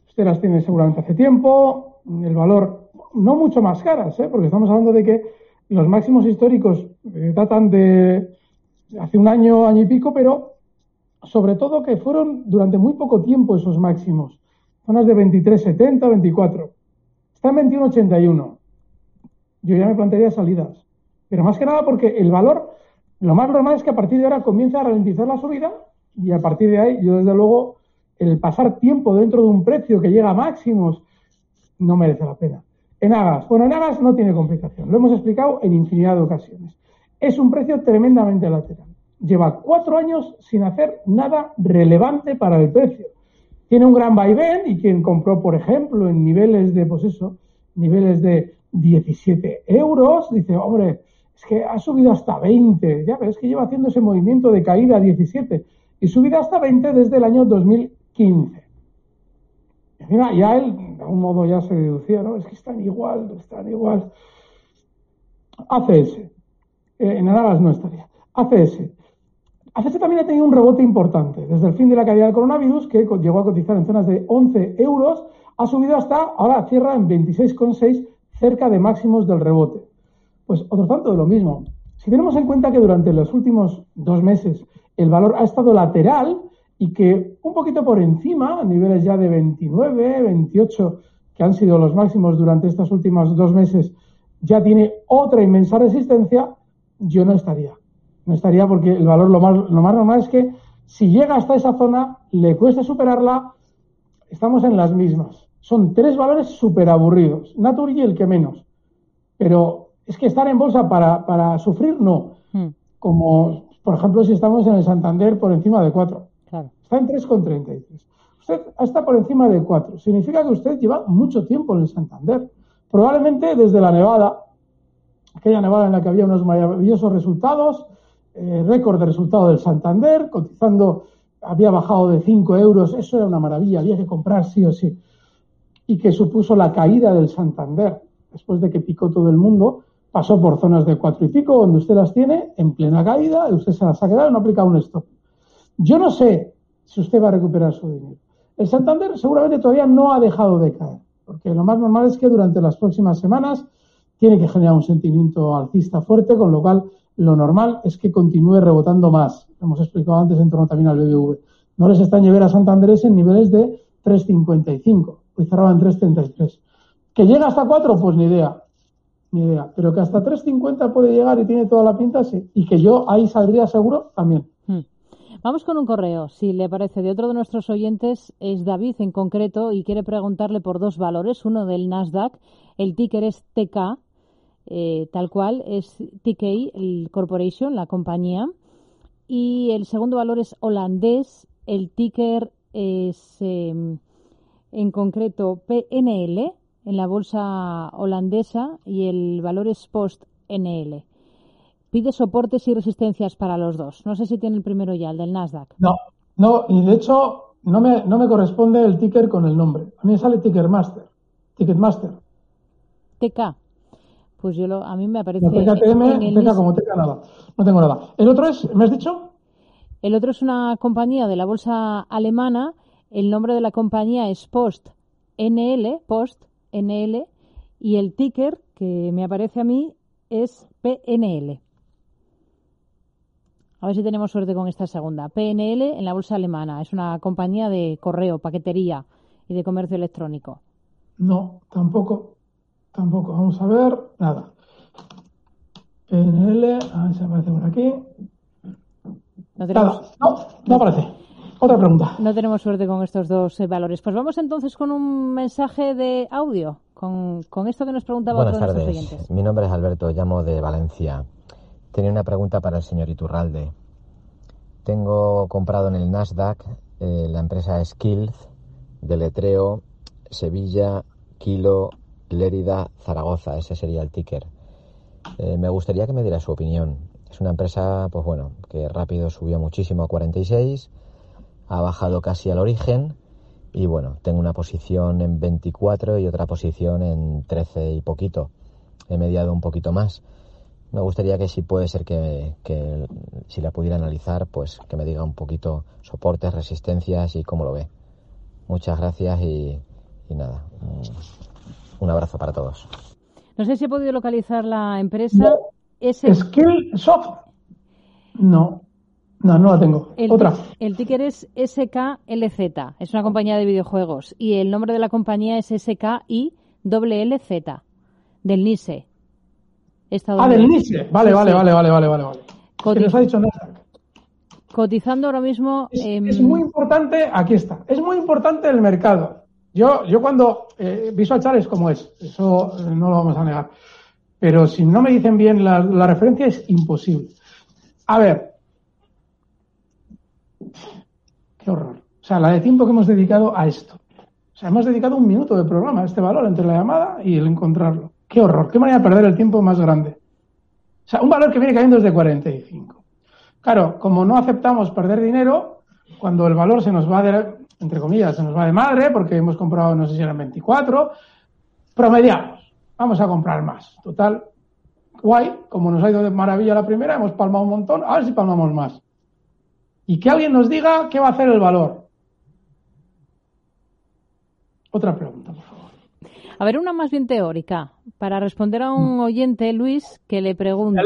usted las tiene seguramente hace tiempo, el valor no mucho más caras, ¿eh? porque estamos hablando de que los máximos históricos datan de hace un año, año y pico, pero sobre todo que fueron durante muy poco tiempo esos máximos. Zonas de 23,70, 24. Está en 21,81. Yo ya me plantearía salidas. Pero más que nada porque el valor, lo más normal es que a partir de ahora comienza a ralentizar la subida y a partir de ahí, yo desde luego, el pasar tiempo dentro de un precio que llega a máximos no merece la pena. En Agas, bueno, en Agas no tiene complicación, lo hemos explicado en infinidad de ocasiones es un precio tremendamente lateral. Lleva cuatro años sin hacer nada relevante para el precio. Tiene un gran vaivén y quien compró, por ejemplo, en niveles de, pues eso, niveles de 17 euros, dice, hombre, es que ha subido hasta 20. Ya ves que lleva haciendo ese movimiento de caída a 17 y subida hasta 20 desde el año 2015. Y encima ya él, de algún modo ya se deducía, ¿no? Es que están igual, están igual. ACS. Eh, en Enagas no estaría. ACS. ACS también ha tenido un rebote importante. Desde el fin de la caída del coronavirus, que llegó a cotizar en zonas de 11 euros, ha subido hasta, ahora cierra en 26,6, cerca de máximos del rebote. Pues otro tanto de lo mismo. Si tenemos en cuenta que durante los últimos dos meses el valor ha estado lateral y que un poquito por encima, a niveles ya de 29, 28, que han sido los máximos durante estos últimos dos meses, ya tiene otra inmensa resistencia, yo no estaría. No estaría porque el valor lo más, lo más normal es que si llega hasta esa zona, le cuesta superarla, estamos en las mismas. Son tres valores súper aburridos. Natur y el que menos. Pero es que estar en bolsa para, para sufrir, no. Hmm. Como, por ejemplo, si estamos en el Santander por encima de 4. Claro. Está en 3,33. Usted está por encima de 4. Significa que usted lleva mucho tiempo en el Santander. Probablemente desde la Nevada, aquella Nevada en la que había unos maravillosos resultados, eh, récord de resultado del Santander, cotizando, había bajado de 5 euros, eso era una maravilla, había que comprar sí o sí. Y que supuso la caída del Santander, después de que picó todo el mundo, pasó por zonas de cuatro y pico, donde usted las tiene en plena caída, usted se las ha quedado y no ha aplicado un stop. Yo no sé si usted va a recuperar su dinero. El Santander seguramente todavía no ha dejado de caer, porque lo más normal es que durante las próximas semanas tiene que generar un sentimiento alcista fuerte, con lo cual lo normal es que continúe rebotando más. Hemos explicado antes en torno también al BBV. No les extrañe ver a Santander en niveles de 3.55. Hoy cerraba en 3.33. ¿Que llega hasta 4? Pues ni idea. Ni idea. Pero que hasta 3.50 puede llegar y tiene toda la pinta, sí. Y que yo ahí saldría seguro también. Hmm. Vamos con un correo, si le parece, de otro de nuestros oyentes, es David en concreto, y quiere preguntarle por dos valores. Uno del Nasdaq, el ticker es TK, eh, tal cual, es TK el Corporation, la compañía. Y el segundo valor es holandés, el ticker es eh, en concreto PNL en la bolsa holandesa y el valor es PostNL. Pide soportes y resistencias para los dos. No sé si tiene el primero ya, el del Nasdaq. No, no, y de hecho no me, no me corresponde el ticker con el nombre. A mí me sale Ticketmaster. Ticketmaster. TK. Pues yo lo, a mí me aparece. No, TKTM, en el TK como TK nada. No tengo nada. El otro es, ¿me has dicho? El otro es una compañía de la bolsa alemana. El nombre de la compañía es Post NL, Post NL, y el ticker que me aparece a mí es PNL. A ver si tenemos suerte con esta segunda. PNL en la bolsa alemana. Es una compañía de correo, paquetería y de comercio electrónico. No, tampoco. Tampoco. Vamos a ver. Nada. PNL, a ver si aparece por aquí. No Nada. No, no aparece. Otra pregunta. no tenemos suerte con estos dos eh, valores. Pues vamos entonces con un mensaje de audio, con, con esto que nos preguntaba Buenas otro de nuestros tardes. oyentes. Mi nombre es Alberto, llamo de Valencia. Tenía una pregunta para el señor Iturralde. Tengo comprado en el Nasdaq eh, la empresa Skills, deletreo Sevilla, Kilo, Lérida, Zaragoza. Ese sería el ticker. Eh, me gustaría que me diera su opinión. Es una empresa, pues bueno, que rápido subió muchísimo a 46, ha bajado casi al origen y bueno, tengo una posición en 24 y otra posición en 13 y poquito. He mediado un poquito más. Me gustaría que si puede ser que, si la pudiera analizar, pues que me diga un poquito soportes, resistencias y cómo lo ve. Muchas gracias y nada. Un, abrazo para todos. No sé si he podido localizar la empresa. No. Es el, Skillsoft. No. No, no la tengo. el- Otra. el ticker es SKLZ. Es una compañía de videojuegos. Y el nombre de la compañía es SKILLZ. Del NISE. Ah, del NISE. Vale, Sí, vale, sí. vale, vale, vale, vale. vale. Nos ha dicho Nasdaq. Cotizando ahora mismo. Es, es muy importante, aquí está, es muy importante el mercado. Yo, yo cuando eh, Visual Chart es como es, eso eh, no lo vamos a negar. Pero si no me dicen bien la, la referencia es imposible. A ver, qué horror. O sea, la de tiempo que hemos dedicado a esto. O sea, hemos dedicado un minuto de programa a este valor entre la llamada y el encontrarlo. Qué horror, qué manera de perder el tiempo más grande. O sea, un valor que viene cayendo desde 45. Claro, como no aceptamos perder dinero, cuando el valor se nos va de, entre comillas, se nos va de madre, porque hemos comprado, no sé si eran 24, promediamos. Vamos a comprar más. Total, guay, como nos ha ido de maravilla la primera, hemos palmado un montón, a ver si palmamos más. Y que alguien nos diga qué va a hacer el valor. Otra pregunta, por favor. A ver, una más bien teórica. Para responder a un oyente, Luis, que le pregunta.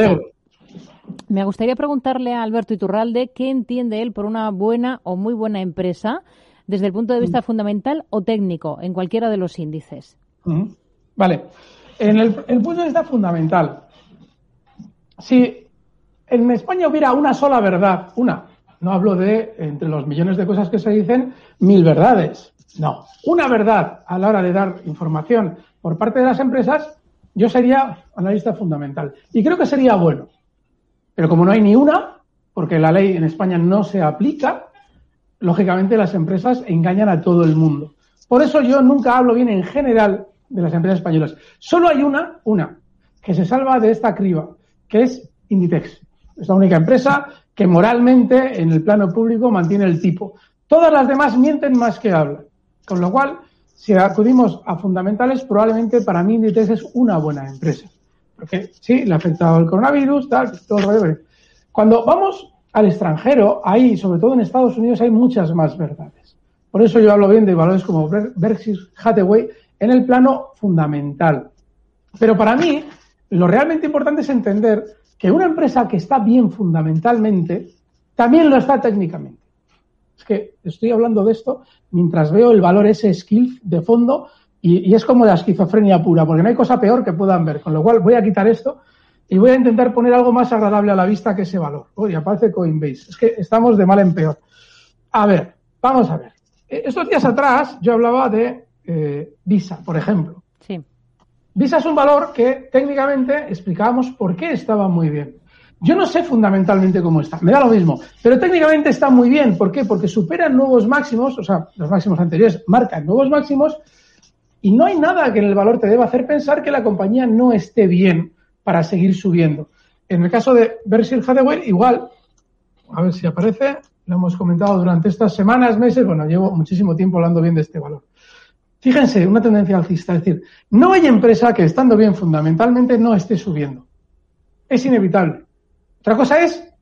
Me gustaría preguntarle a Alberto Iturralde qué entiende él por una buena o muy buena empresa desde el punto de vista fundamental o técnico en cualquiera de los índices. Vale. En el, punto de vista fundamental, si en España hubiera una sola verdad, una, no hablo de entre los millones de cosas que se dicen, mil verdades. No, una verdad a la hora de dar información por parte de las empresas, yo sería analista fundamental. Y creo que sería bueno. Pero como no hay ni una, porque la ley en España no se aplica, lógicamente las empresas engañan a todo el mundo. Por eso yo nunca hablo bien en general de las empresas españolas. Solo hay una, una, que se salva de esta criba, que es Inditex. Es la única empresa que moralmente, en el plano público, mantiene el tipo. Todas las demás mienten más que hablan. Con lo cual, si acudimos a fundamentales, probablemente para mí Inditex es una buena empresa. Porque sí, le ha afectado el coronavirus, tal, todo el rollo. Cuando vamos al extranjero, ahí, sobre todo en Estados Unidos, hay muchas más verdades. Por eso yo hablo bien de valores como Berkshire Hathaway en el plano fundamental. Pero para mí, lo realmente importante es entender que una empresa que está bien fundamentalmente, también lo está técnicamente. Es que estoy hablando de esto mientras veo el valor ese skill de fondo y, es como la esquizofrenia pura, porque no hay cosa peor que puedan ver. Con lo cual voy a quitar esto y voy a intentar poner algo más agradable a la vista que ese valor. Oye, aparece Coinbase. Es que estamos de mal en peor. A ver, vamos a ver. Eh, estos días atrás yo hablaba de eh, Visa, por ejemplo. Sí. Visa es un valor que técnicamente explicábamos por qué estaba muy bien. Yo no sé fundamentalmente cómo está, me da lo mismo, pero técnicamente está muy bien. ¿Por qué? Porque superan nuevos máximos, o sea, los máximos anteriores marcan nuevos máximos y no hay nada que en el valor te deba hacer pensar que la compañía no esté bien para seguir subiendo. En el caso de Berkshire Hathaway, igual, a ver si aparece, lo hemos comentado durante estas semanas, meses, bueno, llevo muchísimo tiempo hablando bien de este valor. Fíjense, una tendencia alcista, es decir, no hay empresa que estando bien fundamentalmente no esté subiendo. Es inevitable. Otra cosa es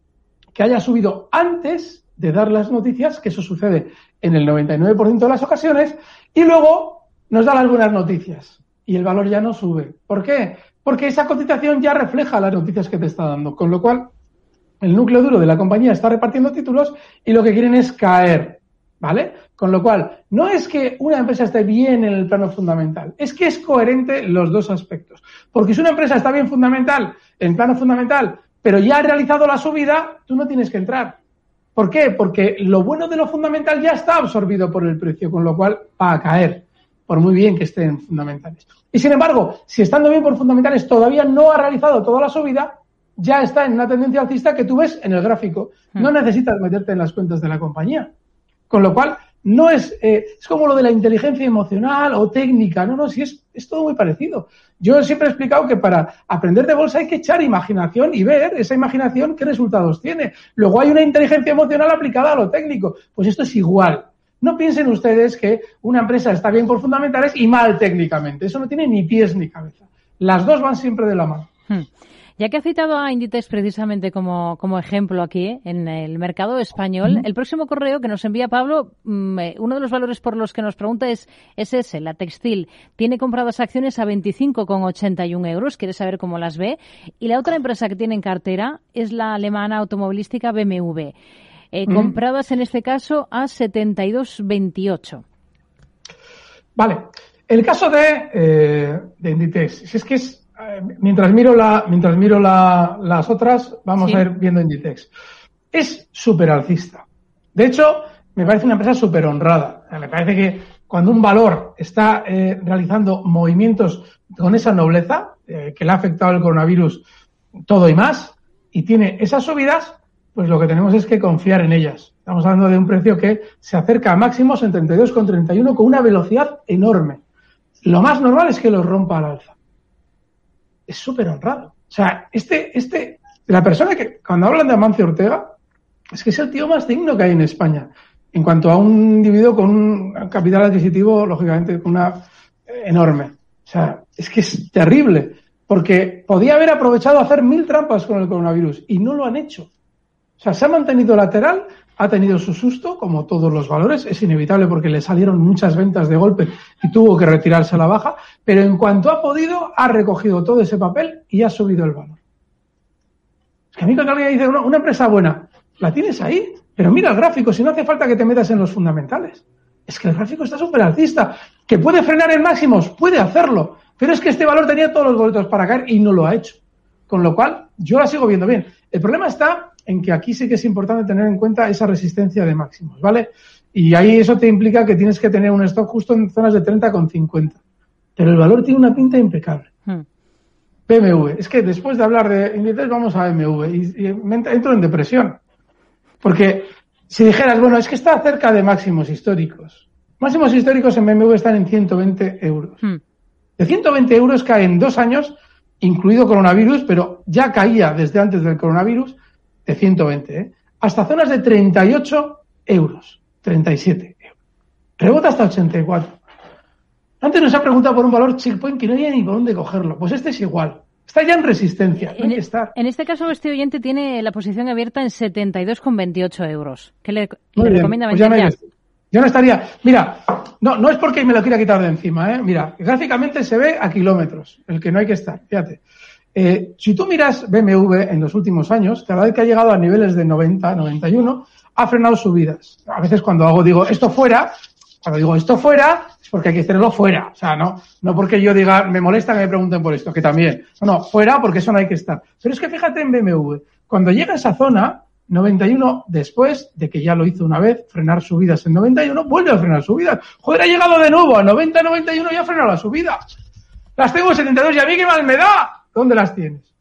que haya subido antes de dar las noticias, que eso sucede en el 99% de las ocasiones, y luego nos dan algunas noticias y el valor ya no sube. ¿Por qué? Porque esa cotización ya refleja las noticias que te está dando, con lo cual el núcleo duro de la compañía está repartiendo títulos y lo que quieren es caer, ¿vale? Con lo cual, no es que una empresa esté bien en el plano fundamental, es que es coherente los dos aspectos. Porque si una empresa está bien fundamental, en plano fundamental, pero ya ha realizado la subida, tú no tienes que entrar. ¿Por qué? Porque lo bueno de lo fundamental ya está absorbido por el precio, con lo cual va a caer por muy bien que estén fundamentales. Y sin embargo, si estando bien por fundamentales todavía no ha realizado toda la subida, ya está en una tendencia alcista que tú ves en el gráfico. No hmm. necesitas meterte en las cuentas de la compañía. Con lo cual, no es, eh, es como lo de la inteligencia emocional o técnica, no, no, sí es, es todo muy parecido. Yo siempre he explicado que para aprender de bolsa hay que echar imaginación y ver esa imaginación qué resultados tiene. Luego hay una inteligencia emocional aplicada a lo técnico. Pues esto es igual. No piensen ustedes que una empresa está bien por fundamentales y mal técnicamente. Eso no tiene ni pies ni cabeza. Las dos van siempre de la mano. Hmm. Ya que ha citado a Inditex precisamente como, como ejemplo aquí en el mercado español, el próximo correo que nos envía Pablo, mm, eh, uno de los valores por los que nos pregunta es, es ese, la textil. Tiene compradas acciones a 25,81 euros, quiere saber cómo las ve. Y la otra empresa que tiene en cartera es la alemana automovilística BMW eh, compradas en este caso a 72,28. Vale. El caso de, eh, de Inditex, si es que es, eh, mientras miro la, mientras miro la, las otras, vamos a ir viendo Inditex. Es súper alcista. De hecho, me parece una empresa súper honrada. Me parece que cuando un valor está eh, realizando movimientos con esa nobleza, eh, que le ha afectado el coronavirus todo y más, y tiene esas subidas, pues lo que tenemos es que confiar en ellas. Estamos hablando de un precio que se acerca a máximos en 32,31 con una velocidad enorme. Lo más normal es que los rompa al alza. Es súper honrado. O sea, este, este, la persona que, cuando hablan de Amancio Ortega, es que es el tío más digno que hay en España. En cuanto a un individuo con un capital adquisitivo, lógicamente, una enorme. O sea, es que es terrible porque podía haber aprovechado hacer mil trampas con el coronavirus y no lo han hecho. O sea, se ha mantenido lateral, ha tenido su susto, como todos los valores, es inevitable porque le salieron muchas ventas de golpe y tuvo que retirarse a la baja, pero en cuanto ha podido, ha recogido todo ese papel y ha subido el valor. Es que a mí cuando alguien dice, una, una empresa buena, la tienes ahí, pero mira el gráfico, si no hace falta que te metas en los fundamentales. Es que el gráfico está súper alcista. ¿Que puede frenar en máximos? Puede hacerlo. Pero es que este valor tenía todos los boletos para caer y no lo ha hecho. Con lo cual, yo la sigo viendo bien. El problema está en que aquí sí que es importante tener en cuenta esa resistencia de máximos, ¿vale? Y ahí eso te implica que tienes que tener un stock justo en zonas de 30 con 50. Pero el valor tiene una pinta impecable. Hmm. BMW. Es que después de hablar de índices vamos a BMW y, y me entro en depresión. Porque si dijeras, bueno, es que está cerca de máximos históricos. Máximos históricos en BMW están en 120 euros. Hmm. De 120 euros cae en dos años, incluido coronavirus, pero ya caía desde antes del coronavirus, de 120, ¿eh? hasta zonas de 38 euros, 37 euros. Rebota hasta 84. Antes nos ha preguntado por un valor checkpoint que no había ni por dónde cogerlo. Pues este es igual. Está ya en resistencia. No hay En, que estar. en este caso, este oyente tiene la posición abierta en 72,28 euros. ¿Qué le, recomienda pues ya no estaría. Mira, no, no es porque me lo quiera quitar de encima, ¿eh? Mira, gráficamente se ve a kilómetros, el que no hay que estar. Fíjate. Eh, si tú miras BMW en los últimos años, cada vez que ha llegado a niveles de 90, 91, ha frenado subidas. A veces cuando hago, digo, esto fuera, cuando digo esto fuera, es porque hay que tenerlo fuera. O sea, no, no porque yo diga, me molesta que me pregunten por esto, que también. No, no, fuera porque eso no hay que estar. Pero es que fíjate en BMW, cuando llega a esa zona, 91 después de que ya lo hizo una vez, frenar subidas en 91, vuelve a frenar subidas. Joder, ha llegado de nuevo a 90, 91 y ha frenado la subida. Las tengo en 72 y a mí qué mal me da. ¿Dónde las tienes?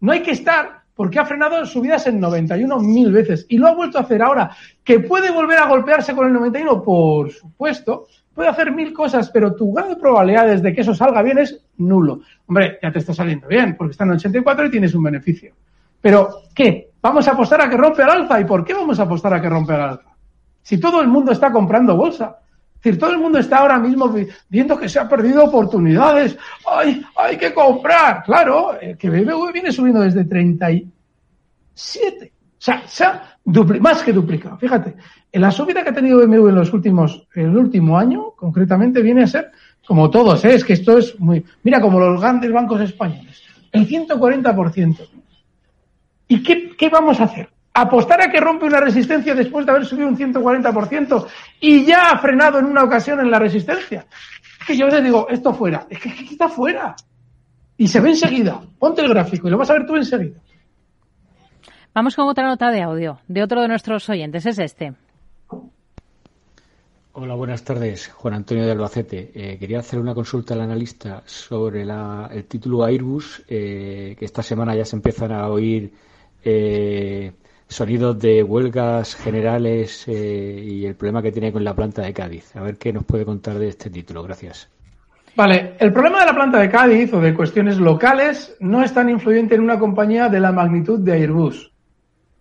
No hay que estar porque ha frenado subidas en 91 mil veces y lo ha vuelto a hacer ahora. ¿Que puede volver a golpearse con el 91? Por supuesto. Puede hacer mil cosas, pero tu grado de probabilidades de que eso salga bien es nulo. Hombre, ya te está saliendo bien porque está en 84 y tienes un beneficio. Pero, ¿qué? ¿Vamos a apostar a que rompe al alza? ¿Y por qué vamos a apostar a que rompe al alza? Si todo el mundo está comprando bolsa. Es decir, todo el mundo está ahora mismo vi- viendo que se ha perdido oportunidades. ¡Ay, hay que comprar! Claro, eh, que BMW viene subiendo desde 37. O sea, se ha más que duplicado. Fíjate, en la subida que ha tenido BMW en los últimos, en el último año, concretamente, viene a ser como todos, ¿eh? es que esto es muy, mira, como los grandes bancos españoles, el 140%. ¿Y qué, qué vamos a hacer? ¿Apostar a que rompe una resistencia después de haber subido un 140% y ya ha frenado en una ocasión en la resistencia? Es que yo a veces digo, esto fuera, es que, es que está fuera. Y se ve enseguida. Ponte el gráfico y lo vas a ver tú enseguida. Vamos con otra nota de audio de otro de nuestros oyentes. Es este. Hola, buenas tardes. Juan Antonio de Albacete. Eh, quería hacer una consulta al analista sobre la- el título Airbus, eh, que esta semana ya se empiezan a oír eh, sonidos de huelgas generales eh, y el problema que tiene con la planta de Cádiz. A ver qué nos puede contar de este título. Gracias. Vale, el problema de la planta de Cádiz o de cuestiones locales no es tan influyente en una compañía de la magnitud de Airbus.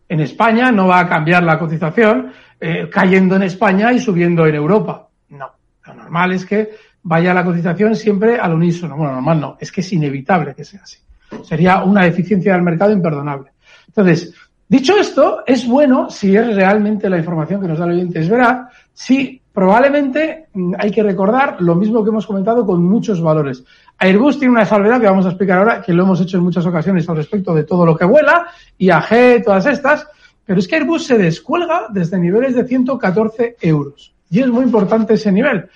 En España no va a cambiar la cotización eh, cayendo en España y subiendo en Europa. No, lo normal es que vaya la cotización siempre al unísono. Bueno, normal no, es que es inevitable que sea así. Sería una deficiencia del mercado imperdonable. Entonces, dicho esto, es bueno si es realmente la información que nos da el oyente es verdad, si probablemente mm, hay que recordar lo mismo que hemos comentado con muchos valores. Airbus tiene una salvedad que vamos a explicar ahora, que lo hemos hecho en muchas ocasiones al respecto de todo lo que vuela, IAG, todas estas, pero es que Airbus se descuelga desde niveles de 114 euros. Y es muy importante ese nivel,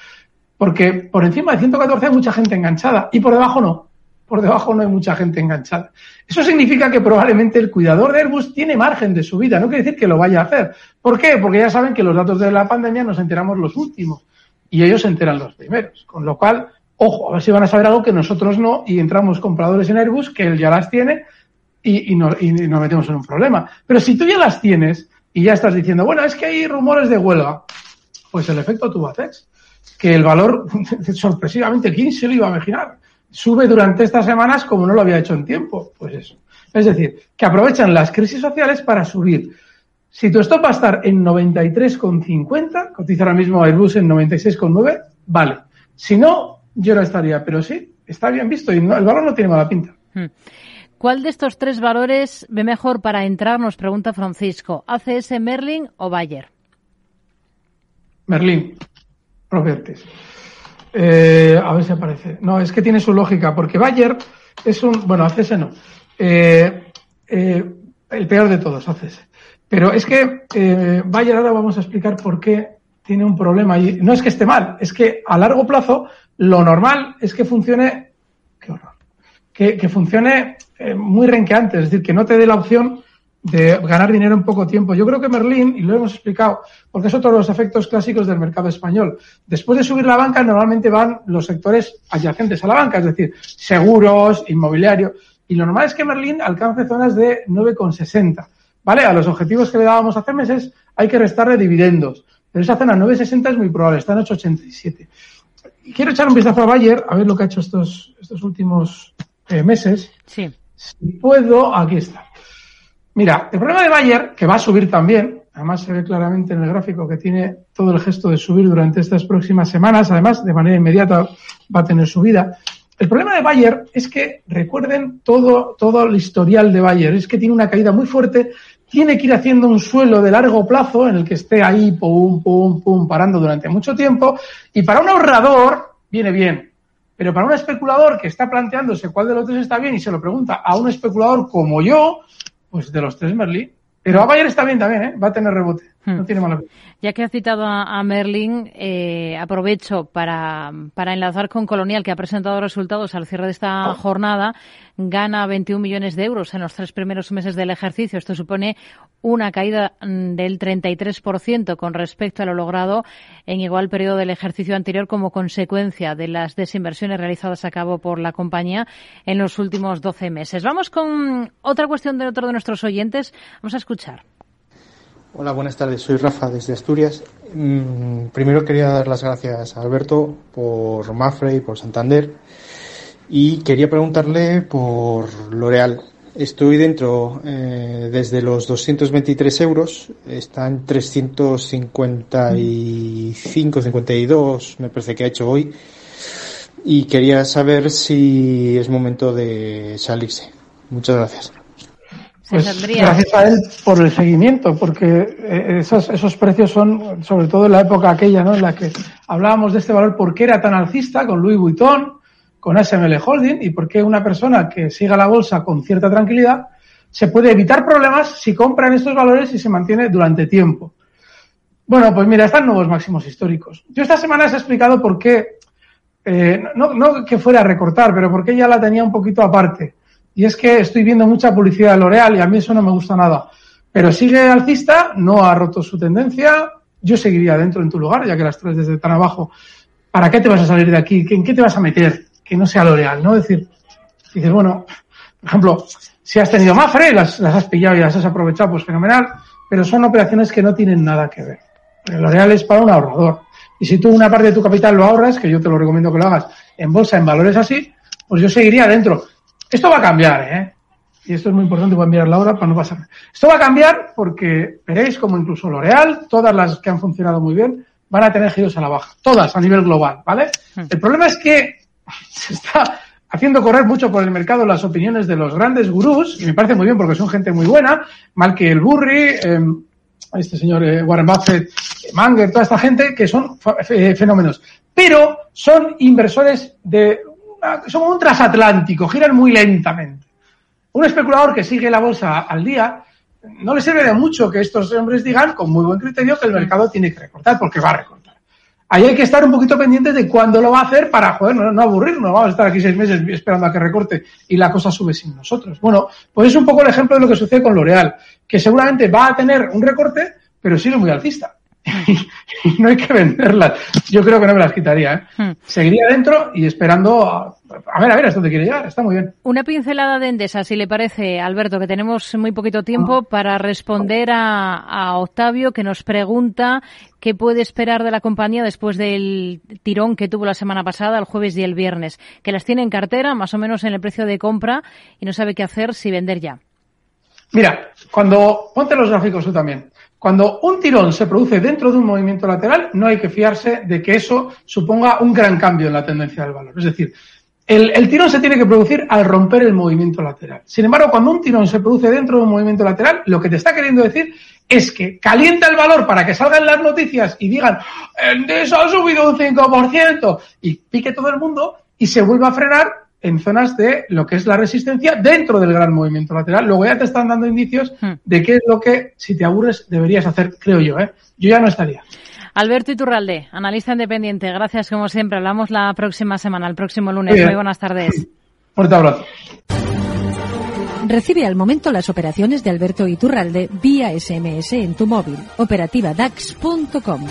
porque por encima de 114 hay mucha gente enganchada y por debajo no. Por debajo no hay mucha gente enganchada. Eso significa que probablemente el cuidador de Airbus tiene margen de subida. No quiere decir que lo vaya a hacer. ¿Por qué? Porque ya saben que los datos de la pandemia nos enteramos los últimos y ellos se enteran los primeros. Con lo cual, ojo, a ver si van a saber algo que nosotros no y entramos compradores en Airbus, que él ya las tiene y, y, nos, metemos en un problema. Pero si tú ya las tienes y ya estás diciendo, bueno, es que hay rumores de huelga, pues el efecto Tubacex, que el valor, [LAUGHS] sorpresivamente, ¿quién se lo iba a imaginar? Sube durante estas semanas como no lo había hecho en tiempo. Pues eso. Es decir, que aprovechan las crisis sociales para subir. Si tu stop va a estar en 93,50, cotiza ahora mismo Airbus en 96,9, vale. Si no, yo no estaría, pero sí, está bien visto y el valor no tiene mala pinta. Hmm. ¿Cuál de estos tres valores ve mejor para entrar? Nos pregunta Francisco. ¿ACS Merlin o Bayer? Merlin, Properties. Eh, a ver si aparece. No, es que tiene su lógica, porque Bayer es un. Bueno, ACS no. Eh, eh, el peor de todos, ACS. Pero es que Bayer, ahora vamos a explicar por qué tiene un problema. Y no es que esté mal, es que a largo plazo lo normal es que funcione. Qué horror. Que, funcione muy renqueante, es decir, que no te dé la opción de ganar dinero en poco tiempo. Yo creo que Merlín, y lo hemos explicado, porque es otro de los efectos clásicos del mercado español. Después de subir la banca, normalmente van los sectores adyacentes a la banca, es decir, seguros, inmobiliario. Y lo normal es que Merlín alcance zonas de 9,60. ¿Vale? A los objetivos que le dábamos hace meses hay que restarle dividendos. Pero esa zona 9,60 es muy probable, está en 8,87. Quiero echar un vistazo a Bayer, a ver lo que ha hecho estos, estos últimos eh, meses. Sí. Si puedo, aquí está. Mira, el problema de Bayer, que va a subir también, además se ve claramente en el gráfico que tiene todo el gesto de subir durante estas próximas semanas, además de manera inmediata va a tener subida. El problema de Bayer es que recuerden todo, todo el historial de Bayer, es que tiene una caída muy fuerte, tiene que ir haciendo un suelo de largo plazo en el que esté ahí, pum, pum, pum, parando durante mucho tiempo, y para un ahorrador viene bien. Pero para un especulador que está planteándose cuál de los tres está bien y se lo pregunta a un especulador como yo, pues de los tres Merlin. Pero a Bayern está bien también, ¿eh? Va a tener rebote. Hmm. No tiene mala Ya que ha citado a, Merlin, eh, aprovecho para, para enlazar con Colonial, que ha presentado resultados al cierre de esta oh. jornada. Gana 21 millones de euros en los tres primeros meses del ejercicio. Esto supone una caída mm, del 33% con respecto a lo logrado en igual periodo del ejercicio anterior como consecuencia de las desinversiones realizadas a cabo por la compañía en los últimos 12 meses. Vamos con otra cuestión de otro de nuestros oyentes. Vamos a escuchar. Hola, buenas tardes. Soy Rafa desde Asturias. Mm, primero quería dar las gracias a Alberto por Mafre y por Santander. Y quería preguntarle por L'Oreal. Estoy dentro eh, desde los 223 euros, está en 355, 52, me parece que ha hecho hoy. Y quería saber si es momento de salirse. Muchas gracias. Pues gracias a él por el seguimiento, porque eh, esos, esos precios son, sobre todo en la época aquella, ¿no? En la que hablábamos de este valor, ¿por qué era tan alcista con Louis Vuitton, con SML Holding, y por qué una persona que siga la bolsa con cierta tranquilidad se puede evitar problemas si compra en estos valores y se mantiene durante tiempo. Bueno, pues mira, están nuevos máximos históricos. Yo esta semana os he explicado por qué, eh, no, no que fuera a recortar, pero por qué ya la tenía un poquito aparte y es que estoy viendo mucha publicidad de L'Oreal y a mí eso no me gusta nada. Pero sigue alcista, no ha roto su tendencia, yo seguiría dentro en tu lugar, ya que las traes desde tan abajo. ¿Para qué te vas a salir de aquí? ¿En qué te vas a meter? Que no sea L'Oreal, ¿no? Es decir, dices, bueno, por ejemplo, si has tenido Mafre, las, las has pillado y las has aprovechado, pues fenomenal, pero son operaciones que no tienen nada que ver. L'Oreal es para un ahorrador. Y si tú una parte de tu capital lo ahorras, que yo te lo recomiendo que lo hagas en bolsa, en valores así, pues yo seguiría dentro. Esto va a cambiar, ¿eh? Y esto es muy importante, voy a mirar la hora para no pasar. Esto va a cambiar porque veréis como incluso L'Oreal, todas las que han funcionado muy bien, van a tener giros a la baja. Todas a nivel global, ¿vale? Hmm. El problema es que [LAUGHS] se está haciendo correr mucho por el mercado las opiniones de los grandes gurús, y me parece muy bien porque son gente muy buena, mal que el Burry, em, este señor eh, Warren Buffett, Manger, toda esta gente, que son eh, fenómenos. Pero son inversores de son un transatlántico, giran muy lentamente. Un especulador que sigue la bolsa al día no le sirve de mucho que estos hombres digan con muy buen criterio que el mercado tiene que recortar, porque va a recortar. Ahí hay que estar un poquito pendientes de cuándo lo va a hacer para, joder, no, aburrirnos. Vamos a estar aquí seis meses esperando a que recorte y la cosa sube sin nosotros. Bueno, pues es un poco el ejemplo de lo que sucede con L'Oreal, que seguramente va a tener un recorte, pero sigue muy alcista. Y [LAUGHS] no hay que venderlas. Yo creo que no me las quitaría. ¿eh? Hmm. Seguiría dentro y esperando a, ver, a ver, hasta dónde quiere llegar. Está muy bien. Una pincelada de Endesa, si le parece, Alberto, que tenemos muy poquito tiempo ah. para responder a, a Octavio, que nos pregunta qué puede esperar de la compañía después del tirón que tuvo la semana pasada, el jueves y el viernes, que las tiene en cartera, más o menos en el precio de compra, y no sabe qué hacer si vender ya. Mira, cuando ponte los gráficos tú también. Cuando un tirón se produce dentro de un movimiento lateral, no hay que fiarse de que eso suponga un gran cambio en la tendencia del valor. Es decir, El, el, tirón se tiene que producir al romper el movimiento lateral. Sin embargo, cuando un tirón se produce dentro de un movimiento lateral, lo que te está queriendo decir es que calienta el valor para que salgan las noticias y digan, eso ha subido un 5% y pique todo el mundo y se vuelva a frenar en zonas de lo que es la resistencia dentro del gran movimiento lateral. Luego ya te están dando indicios hmm. de qué es lo que, si te aburres, deberías hacer, creo yo. ¿eh? Yo ya no estaría. Alberto Iturralde, analista independiente. Gracias, como siempre. Hablamos la próxima semana, el próximo lunes. Muy, buenas tardes. [LAUGHS] Fuerte abrazo. Recibe al momento las operaciones de Alberto Iturralde vía SMS en tu móvil. Operativa DAX.com.